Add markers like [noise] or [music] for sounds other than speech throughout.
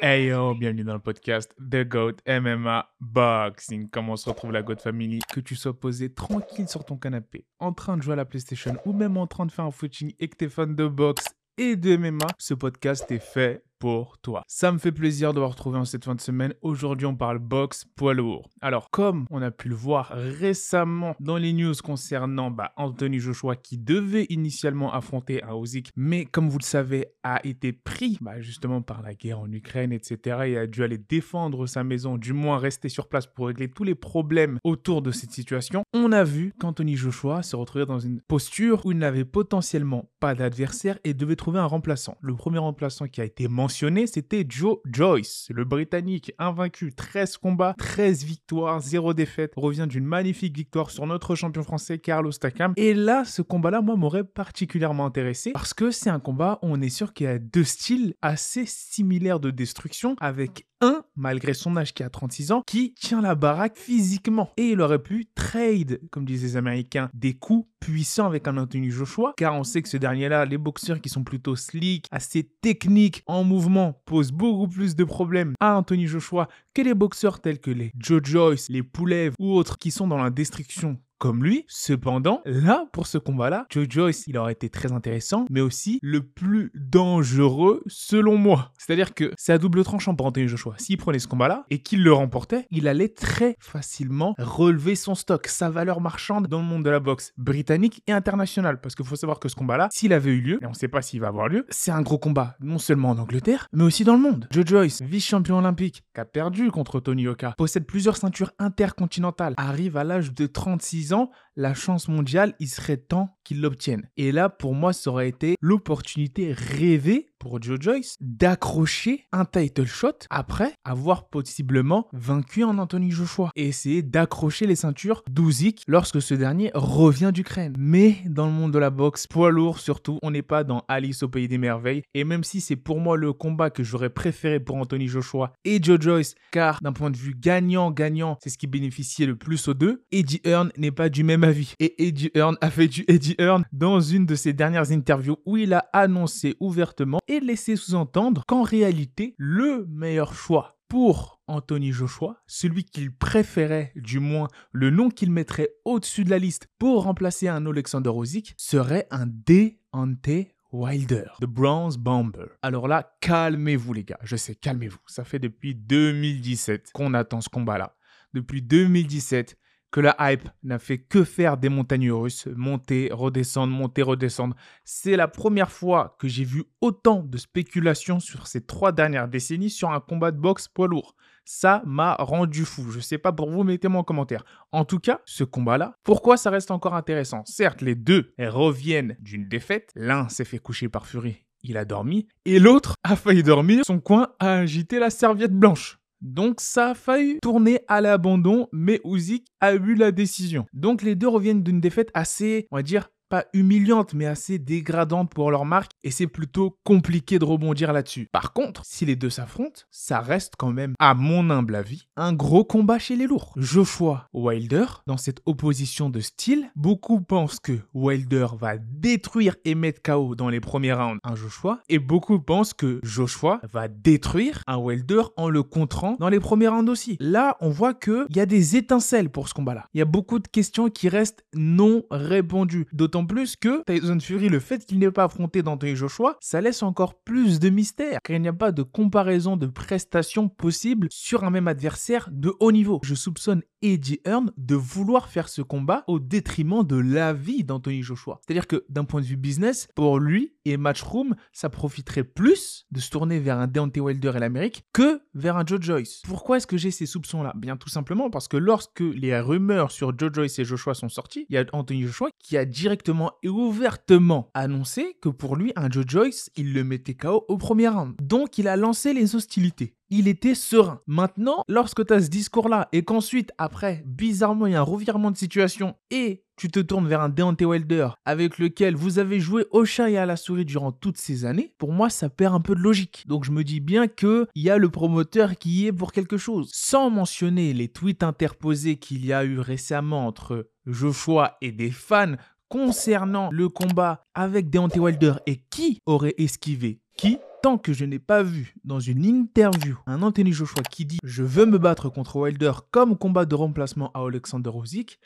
Hey yo, bienvenue dans le podcast The Goat MMA Boxing. Comment se retrouve la Goat Family? Que tu sois posé tranquille sur ton canapé, en train de jouer à la PlayStation ou même en train de faire un footing et que t'es fan de boxe et de MMA, ce podcast est fait pour toi. Ça me fait plaisir de vous retrouver en cette fin de semaine. Aujourd'hui, on parle boxe poids lourd. Alors, comme on a pu le voir récemment dans les news concernant bah, Anthony Joshua qui devait initialement affronter un Usyk, mais comme vous le savez, a été pris bah, justement par la guerre en Ukraine, etc. et a dû aller défendre sa maison, du moins rester sur place pour régler tous les problèmes autour de cette situation. On a vu qu'Anthony Joshua se retrouvait dans une posture où il n'avait potentiellement pas d'adversaire et devait trouver un remplaçant. Le premier remplaçant qui a été mentionné c'était Joe Joyce, le Britannique invaincu, 13 combats, 13 victoires, 0 défaite, revient d'une magnifique victoire sur notre champion français Carlos Takam. Et là, ce combat-là, moi, m'aurait particulièrement intéressé parce que c'est un combat où on est sûr qu'il y a deux styles assez similaires de destruction avec un, malgré son âge qui a 36 ans, qui tient la baraque physiquement. Et il aurait pu trade, comme disent les Américains, des coups puissants avec un Anthony Joshua, car on sait que ce dernier-là, les boxeurs qui sont plutôt slick, assez techniques, en mouvement, posent beaucoup plus de problèmes à Anthony Joshua que les boxeurs tels que les Joe Joyce, les Poulev ou autres qui sont dans la destruction comme lui. Cependant, là, pour ce combat-là, Joe Joyce, il aurait été très intéressant, mais aussi le plus dangereux selon moi. C'est-à-dire que c'est à double tranchant pour Anthony Joshua. S'il prenait ce combat-là et qu'il le remportait, il allait très facilement relever son stock, sa valeur marchande dans le monde de la boxe britannique et internationale. Parce qu'il faut savoir que ce combat-là, s'il avait eu lieu, et on ne sait pas s'il va avoir lieu, c'est un gros combat, non seulement en Angleterre, mais aussi dans le monde. Joe Joyce, vice-champion olympique, qui a perdu contre Tony Oka, possède plusieurs ceintures intercontinentales, arrive à l'âge de 36 10 la chance mondiale, il serait temps qu'il l'obtienne. Et là, pour moi, ça aurait été l'opportunité rêvée pour Joe Joyce d'accrocher un title shot après avoir possiblement vaincu en Anthony Joshua et essayer d'accrocher les ceintures d'Uzik lorsque ce dernier revient d'Ukraine. Mais dans le monde de la boxe, poids lourd surtout, on n'est pas dans Alice au pays des merveilles et même si c'est pour moi le combat que j'aurais préféré pour Anthony Joshua et Joe Joyce car d'un point de vue gagnant-gagnant, c'est ce qui bénéficiait le plus aux deux, Eddie Hearn n'est pas du même et Eddie Hearn a fait du Eddie Hearn dans une de ses dernières interviews où il a annoncé ouvertement et laisser sous-entendre qu'en réalité, le meilleur choix pour Anthony Joshua, celui qu'il préférait, du moins le nom qu'il mettrait au-dessus de la liste pour remplacer un Alexander Usyk, serait un Deontay Wilder, The Bronze Bomber. Alors là, calmez-vous les gars, je sais, calmez-vous. Ça fait depuis 2017 qu'on attend ce combat-là. Depuis 2017, que la hype n'a fait que faire des montagnes russes, monter, redescendre, monter, redescendre. C'est la première fois que j'ai vu autant de spéculations sur ces trois dernières décennies sur un combat de boxe poids lourd. Ça m'a rendu fou. Je sais pas pour vous, mettez-moi en commentaire. En tout cas, ce combat-là, pourquoi ça reste encore intéressant? Certes, les deux reviennent d'une défaite. L'un s'est fait coucher par Fury il a dormi, et l'autre a failli dormir, son coin a agité la serviette blanche. Donc ça a failli tourner à l'abandon, mais Usyk a eu la décision. Donc les deux reviennent d'une défaite assez, on va dire, pas humiliante, mais assez dégradante pour leur marque, et c'est plutôt compliqué de rebondir là-dessus. Par contre, si les deux s'affrontent, ça reste quand même, à mon humble avis, un gros combat chez les lourds. Joshua Wilder, dans cette opposition de style, beaucoup pensent que Wilder va détruire et mettre KO dans les premiers rounds un Joshua, et beaucoup pensent que Joshua va détruire un Wilder en le contrant dans les premiers rounds aussi. Là, on voit qu'il y a des étincelles pour ce combat-là. Il y a beaucoup de questions qui restent non répondues, d'autant plus que Tyson Fury, le fait qu'il n'ait pas affronté d'Anthony Joshua, ça laisse encore plus de mystère, car il n'y a pas de comparaison de prestations possible sur un même adversaire de haut niveau. Je soupçonne Eddie Hearn de vouloir faire ce combat au détriment de la vie d'Anthony Joshua. C'est-à-dire que d'un point de vue business, pour lui et Matchroom, ça profiterait plus de se tourner vers un Deontay Wilder et l'Amérique que vers un Joe Joyce. Pourquoi est-ce que j'ai ces soupçons-là? Bien tout simplement parce que lorsque les rumeurs sur Joe Joyce et Joshua sont sorties, il y a Anthony Joshua qui a directement et ouvertement annoncé que pour lui, un Joe Joyce, il le mettait KO au premier round. Donc il a lancé les hostilités il était serein. Maintenant, lorsque tu as ce discours-là et qu'ensuite, après, bizarrement, il y a un revirement de situation et tu te tournes vers un Deontay Wilder avec lequel vous avez joué au chat et à la souris durant toutes ces années, pour moi, ça perd un peu de logique. Donc je me dis bien qu'il y a le promoteur qui y est pour quelque chose. Sans mentionner les tweets interposés qu'il y a eu récemment entre Joshua et des fans concernant le combat avec Deontay Wilder et qui aurait esquivé qui? Que je n'ai pas vu dans une interview un Anthony Joshua qui dit je veux me battre contre Wilder comme combat de remplacement à Alexander Usyk,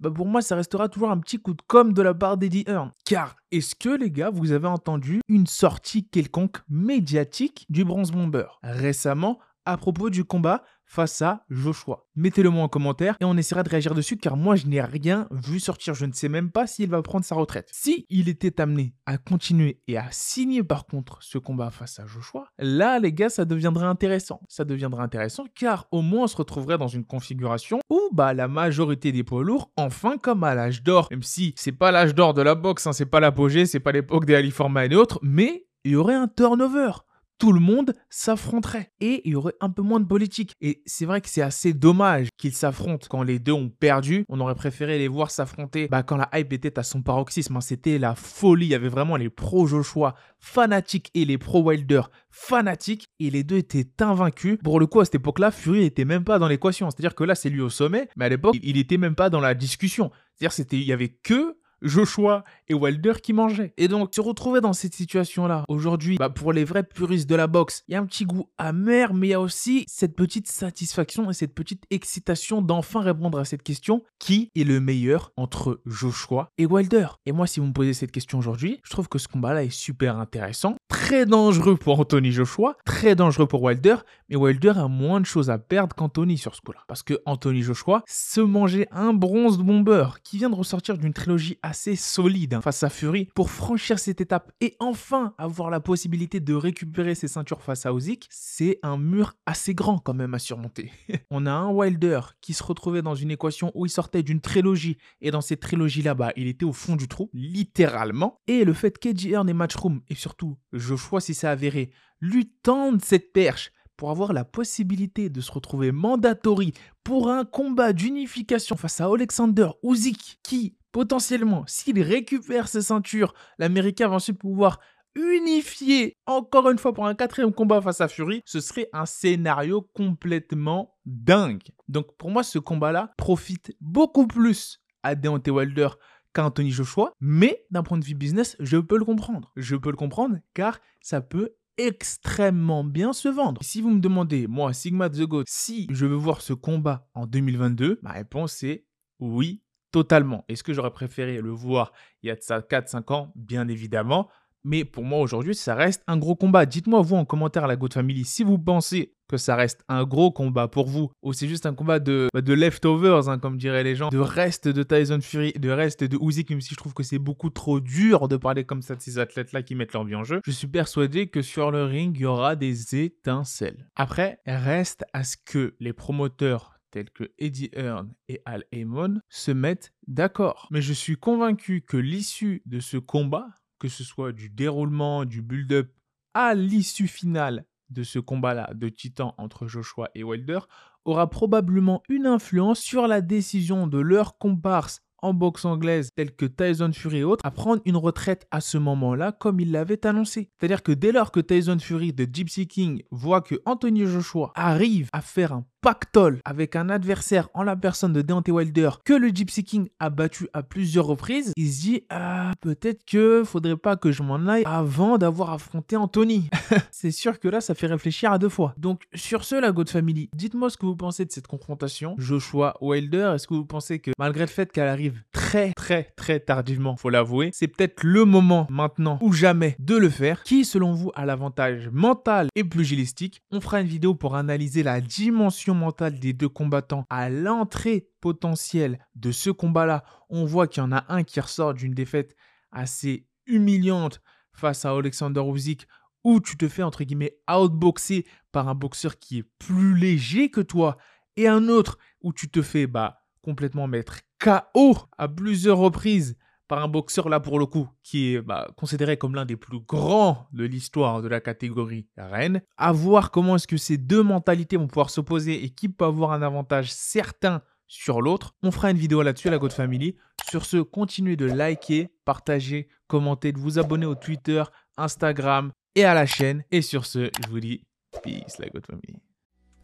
bah pour moi ça restera toujours un petit coup de com de la part d'Eddie Hearn. Car est-ce que les gars vous avez entendu une sortie quelconque médiatique du Bronze Bomber? Récemment à propos du combat face à Joshua Mettez-le moi en commentaire et on essaiera de réagir dessus car moi je n'ai rien vu sortir. Je ne sais même pas s'il va prendre sa retraite. Si il était amené à continuer et à signer par contre ce combat face à Joshua, là les gars ça deviendrait intéressant. Ça deviendrait intéressant car au moins on se retrouverait dans une configuration où bah la majorité des poids lourds, enfin comme à l'âge d'or, même si c'est pas l'âge d'or de la boxe, hein, c'est pas l'apogée, c'est pas l'époque des Ali Forman et autres, mais il y aurait un turnover tout le monde s'affronterait et il y aurait un peu moins de politique. Et c'est vrai que c'est assez dommage qu'ils s'affrontent quand les deux ont perdu. On aurait préféré les voir s'affronter bah, quand la hype était à son paroxysme. Hein. C'était la folie. Il y avait vraiment les pro-Joshua fanatiques et les pro-Wilder fanatiques. Et les deux étaient invaincus. Pour le coup, à cette époque-là, Fury n'était même pas dans l'équation. C'est-à-dire que là, c'est lui au sommet. Mais à l'époque, il n'était même pas dans la discussion. C'est-à-dire qu'il y avait que Joshua et Wilder qui mangeaient. Et donc, se retrouver dans cette situation-là, aujourd'hui, bah, pour les vrais puristes de la boxe, il y a un petit goût amer, mais il y a aussi cette petite satisfaction et cette petite excitation d'enfin répondre à cette question qui est le meilleur entre Joshua et Wilder? Et moi, si vous me posez cette question aujourd'hui, je trouve que ce combat-là est super intéressant, très dangereux pour Anthony Joshua, très dangereux pour Wilder, mais Wilder a moins de choses à perdre qu'Anthony sur ce coup-là. Parce que Anthony Joshua se mangeait un bronze bomber qui vient de ressortir d'une trilogie assez solide hein, face à Fury pour franchir cette étape et enfin avoir la possibilité de récupérer ses ceintures face à Usyk, c'est un mur assez grand quand même à surmonter. [laughs] On a un Wilder qui se retrouvait dans une équation où il sortait d'une trilogie et dans cette trilogie là-bas, il était au fond du trou, littéralement. Et le fait qu'Edgy Earn et Matchroom et surtout Joshua si c'est avéré lui tendent cette perche pour avoir la possibilité de se retrouver mandatory pour un combat d'unification face à Alexander Usyk qui potentiellement, s'il récupère ses ceintures, l'Américain va ensuite pouvoir unifier encore une fois pour un quatrième combat face à Fury, ce serait un scénario complètement dingue. Donc pour moi, ce combat-là profite beaucoup plus à Deontay Wilder qu'à Anthony Joshua, mais d'un point de vue business, je peux le comprendre. Je peux le comprendre car ça peut extrêmement bien se vendre. Si vous me demandez, moi, Sigma The Goat, si je veux voir ce combat en 2022, ma réponse est oui, totalement. Est-ce que j'aurais préféré le voir il y a de ça 4-5 ans? Bien évidemment. Mais pour moi aujourd'hui, ça reste un gros combat. Dites-moi vous en commentaire à la Goat Family si vous pensez que ça reste un gros combat pour vous ou c'est juste un combat de, bah, leftovers, hein, comme diraient les gens, de reste de Tyson Fury, de reste de Usyk, même si je trouve que c'est beaucoup trop dur de parler comme ça de ces athlètes-là qui mettent leur vie en jeu. Je suis persuadé que sur le ring, il y aura des étincelles. Après, reste à ce que les promoteurs tels que Eddie Hearn et Al Heyman se mettent d'accord. Mais je suis convaincu que l'issue de ce combat, que ce soit du déroulement, du build-up à l'issue finale de ce combat-là de titan entre Joshua et Wilder, aura probablement une influence sur la décision de leur comparse en boxe anglaise tels que Tyson Fury et autres à prendre une retraite à ce moment-là comme il l'avait annoncé. C'est-à-dire que dès lors que Tyson Fury de Gypsy King voit que Anthony Joshua arrive à faire un pactole avec un adversaire en la personne de Deontay Wilder que le Gypsy King a battu à plusieurs reprises, il se dit ah peut-être que faudrait pas que je m'en aille avant d'avoir affronté Anthony. [laughs] c'est sûr que là ça fait réfléchir à deux fois. Donc sur ce la God Family, dites-moi ce que vous pensez de cette confrontation Joshua Wilder, est-ce que vous pensez que malgré le fait qu'elle arrive très très très tardivement, faut l'avouer, c'est peut-être le moment maintenant ou jamais de le faire. Qui selon vous a l'avantage mental et pugilistique On fera une vidéo pour analyser la dimension mentale des deux combattants à l'entrée potentielle de ce combat-là, on voit qu'il y en a un qui ressort d'une défaite assez humiliante face à Alexander Usyk où tu te fais entre guillemets outboxer par un boxeur qui est plus léger que toi et un autre où tu te fais bah complètement mettre KO à plusieurs reprises par un boxeur là pour le coup qui est bah, considéré comme l'un des plus grands de l'histoire de la catégorie reine. À voir comment est-ce que ces deux mentalités vont pouvoir s'opposer et qui peut avoir un avantage certain sur l'autre. On fera une vidéo là-dessus, la God Family. Sur ce, continuez de liker, partager, commenter, de vous abonner au Twitter, Instagram et à la chaîne. Et sur ce, je vous dis peace, la God Family.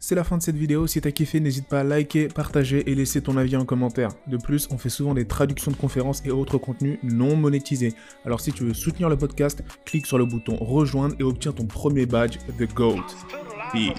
C'est la fin de cette vidéo. Si t'as kiffé, n'hésite pas à liker, partager et laisser ton avis en commentaire. De plus, on fait souvent des traductions de conférences et autres contenus non monétisés. Alors si tu veux soutenir le podcast, clique sur le bouton rejoindre et obtiens ton premier badge The GOAT. Peace.